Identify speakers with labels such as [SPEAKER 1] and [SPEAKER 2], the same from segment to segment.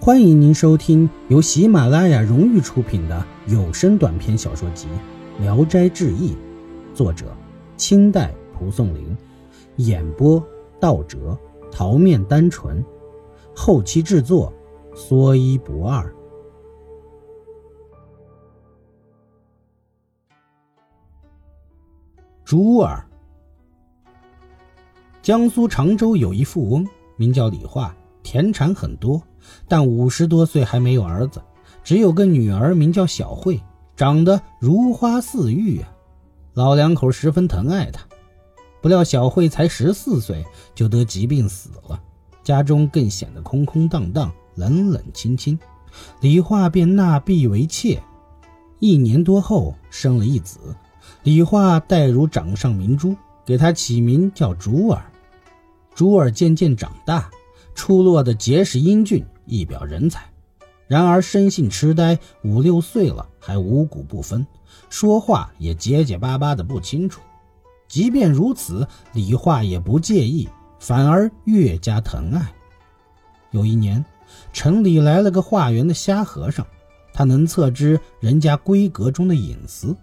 [SPEAKER 1] 欢迎您收听由喜马拉雅荣誉出品的有声短篇小说集《聊斋志异》，作者清代蒲松龄，演播道哲、桃面单纯，后期制作说一不二。朱儿，江苏常州有一富翁，名叫李化，田产很多。但五十多岁还没有儿子，只有个女儿，名叫小慧，长得如花似玉啊。老两口十分疼爱她。不料小慧才十四岁就得疾病死了，家中更显得空空荡荡、冷冷清清。李化便纳婢为妾，一年多后生了一子，李化待如掌上明珠，给他起名叫珠儿。珠儿渐渐长大，出落的结实英俊。一表人才，然而生性痴呆，五六岁了还五谷不分，说话也结结巴巴的不清楚。即便如此，李化也不介意，反而越加疼爱。有一年，城里来了个化缘的瞎和尚，他能测知人家闺阁中的隐私，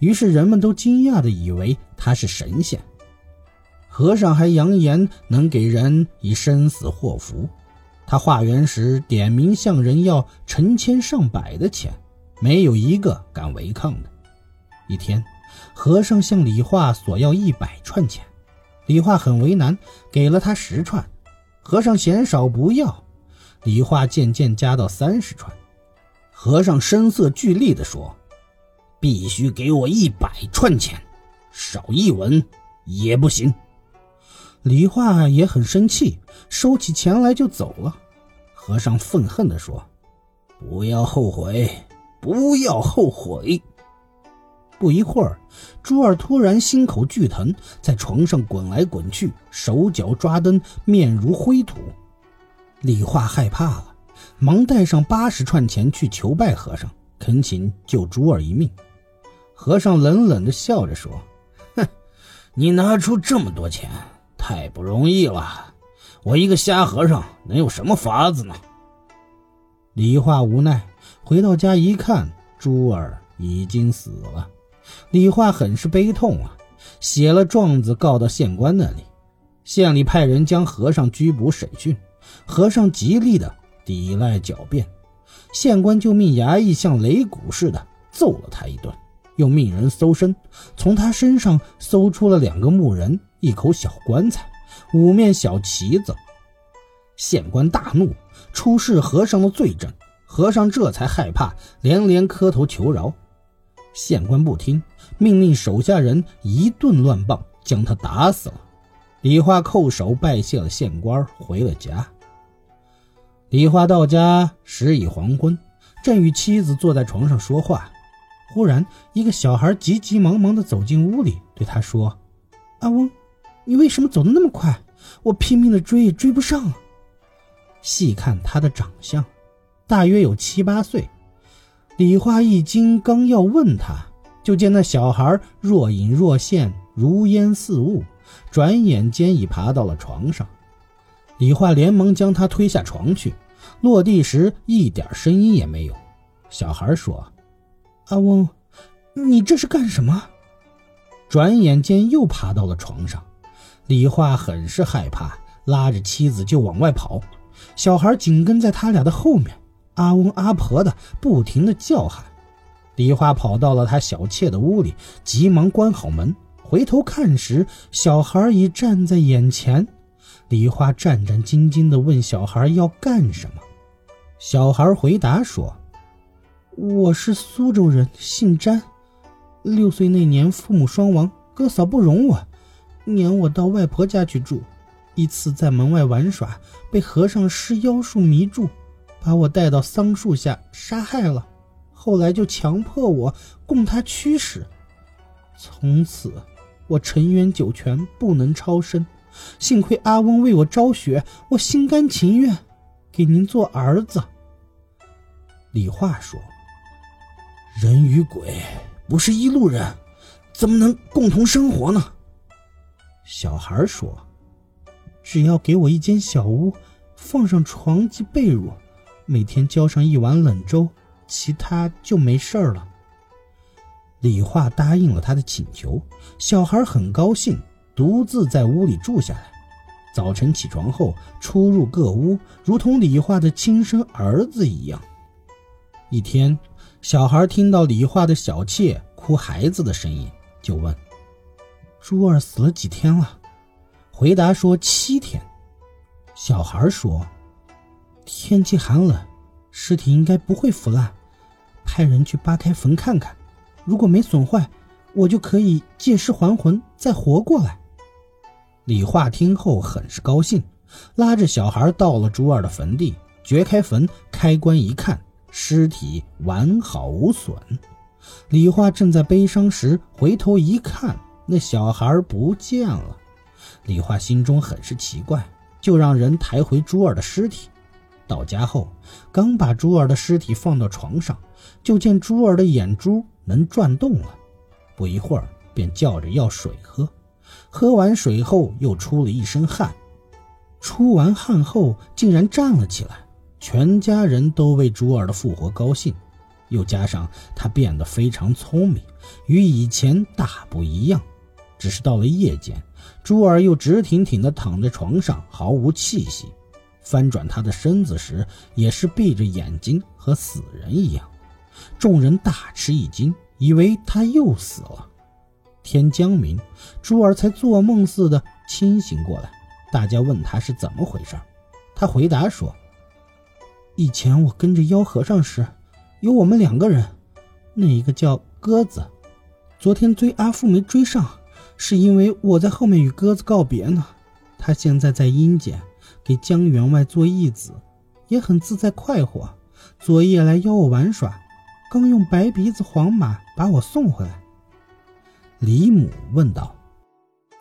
[SPEAKER 1] 于是人们都惊讶的以为他是神仙。和尚还扬言能给人以生死祸福。他化缘时点名向人要成千上百的钱，没有一个敢违抗的。一天，和尚向李化索要一百串钱，李化很为难，给了他十串。和尚嫌少不要，李化渐渐加到三十串。和尚声色俱厉地说：“必须给我一百串钱，少一文也不行。”李化也很生气，收起钱来就走了。和尚愤恨地说：“不要后悔，不要后悔。”不一会儿，珠儿突然心口剧疼，在床上滚来滚去，手脚抓灯，面如灰土。李化害怕了，忙带上八十串钱去求拜和尚，恳请救珠儿一命。和尚冷冷地笑着说：“哼，你拿出这么多钱。”太不容易了，我一个瞎和尚能有什么法子呢？李化无奈回到家一看，珠儿已经死了。李化很是悲痛啊，写了状子告到县官那里。县里派人将和尚拘捕审讯，和尚极力的抵赖狡辩，县官就命衙役像擂鼓似的揍了他一顿，又命人搜身，从他身上搜出了两个木人。一口小棺材，五面小旗子。县官大怒，出示和尚的罪证。和尚这才害怕，连连磕头求饶。县官不听，命令手下人一顿乱棒，将他打死了。李化叩首拜谢了县官，回了家。李化到家时已黄昏，正与妻子坐在床上说话，忽然一个小孩急急忙忙地走进屋里，对他说：“阿翁。”你为什么走得那么快？我拼命的追也追不上。啊细看他的长相，大约有七八岁。李化一惊，刚要问他，就见那小孩若隐若现，如烟似雾，转眼间已爬到了床上。李化连忙将他推下床去，落地时一点声音也没有。小孩说：“阿翁，你这是干什么？”转眼间又爬到了床上。李化很是害怕，拉着妻子就往外跑，小孩紧跟在他俩的后面，阿翁阿婆的不停的叫喊。李化跑到了他小妾的屋里，急忙关好门，回头看时，小孩已站在眼前。李化战战兢兢地问小孩要干什么，小孩回答说：“我是苏州人，姓詹，六岁那年父母双亡，哥嫂不容我。”撵我到外婆家去住，一次在门外玩耍，被和尚施妖术迷住，把我带到桑树下杀害了。后来就强迫我供他驱使，从此我沉冤九泉，不能超生。幸亏阿翁为我昭雪，我心甘情愿给您做儿子。李化说：“人与鬼不是一路人，怎么能共同生活呢？”小孩说：“只要给我一间小屋，放上床及被褥，每天浇上一碗冷粥，其他就没事了。李化答应了他的请求，小孩很高兴，独自在屋里住下来。早晨起床后，出入各屋，如同李化的亲生儿子一样。一天，小孩听到李化的小妾哭孩子的声音，就问：“珠儿死了几天了？”回答说：“七天。”小孩说：“天气寒冷，尸体应该不会腐烂，派人去扒开坟看看。”如果没损坏，我就可以借尸还魂，再活过来。李化听后很是高兴，拉着小孩到了朱二的坟地，掘开坟，开棺一看，尸体完好无损。李化正在悲伤时，回头一看，那小孩不见了。李化心中很是奇怪，就让人抬回朱儿的尸体。到家后，刚把朱儿的尸体放到床上，就见朱儿的眼珠。能转动了，不一会儿便叫着要水喝，喝完水后又出了一身汗，出完汗后竟然站了起来，全家人都为珠儿的复活高兴，又加上他变得非常聪明，与以前大不一样。只是到了夜间，珠儿又直挺挺地躺在床上，毫无气息，翻转他的身子时也是闭着眼睛，和死人一样。众人大吃一惊，以为他又死了。天将明，珠儿才做梦似的清醒过来。大家问他是怎么回事，他回答说：“以前我跟着妖和尚时，有我们两个人，那一个叫鸽子。昨天追阿富没追上，是因为我在后面与鸽子告别呢。他现在在阴间给江员外做义子，也很自在快活。昨夜来邀我玩耍。”刚用白鼻子黄马把我送回来。李母问道：“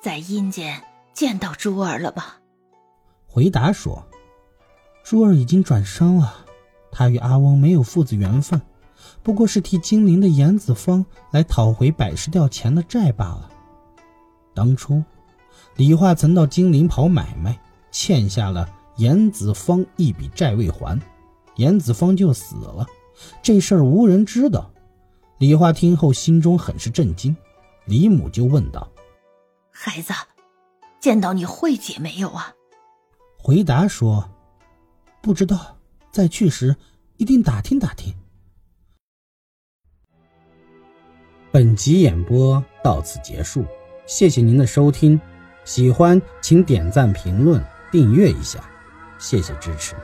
[SPEAKER 2] 在阴间见到珠儿了吧？”
[SPEAKER 1] 回答说：“珠儿已经转生了，他与阿翁没有父子缘分，不过是替金陵的严子方来讨回百石吊钱的债罢了。当初，李化曾到金陵跑买卖，欠下了严子方一笔债未还，严子方就死了。”这事儿无人知道，李化听后心中很是震惊。李母就问道：“
[SPEAKER 2] 孩子，见到你慧姐没有啊？”
[SPEAKER 1] 回答说：“不知道，再去时一定打听打听。”本集演播到此结束，谢谢您的收听，喜欢请点赞、评论、订阅一下，谢谢支持。